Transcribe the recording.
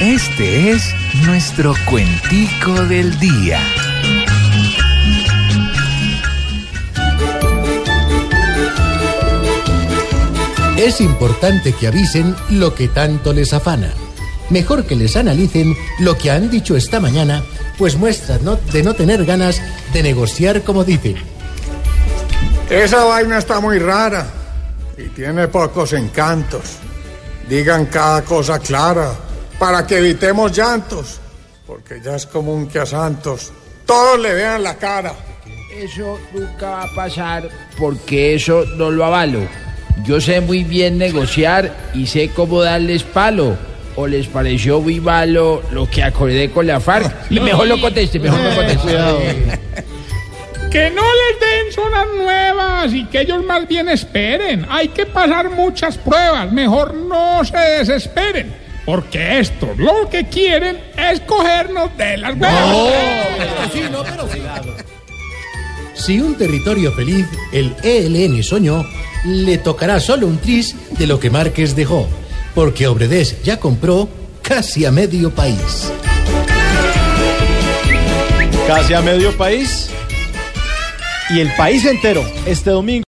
Este es nuestro cuentico del día. Es importante que avisen lo que tanto les afana. Mejor que les analicen lo que han dicho esta mañana, pues muestran no- de no tener ganas de negociar como dicen. Esa vaina está muy rara y tiene pocos encantos. Digan cada cosa clara para que evitemos llantos, porque ya es común que a Santos todos le vean la cara. Eso nunca va a pasar porque eso no lo avalo. Yo sé muy bien negociar y sé cómo darles palo. ¿O les pareció muy malo lo que acordé con la FARC? Mejor lo conteste, mejor lo conteste. Que no les den zonas nuevas y que ellos más bien esperen. Hay que pasar muchas pruebas. Mejor no se desesperen. Porque estos lo que quieren es cogernos de las huevas. Si un territorio feliz, el ELN soñó, le tocará solo un tris de lo que Márquez dejó, porque Obredés ya compró casi a medio país. Casi a medio país. Y el país entero este domingo.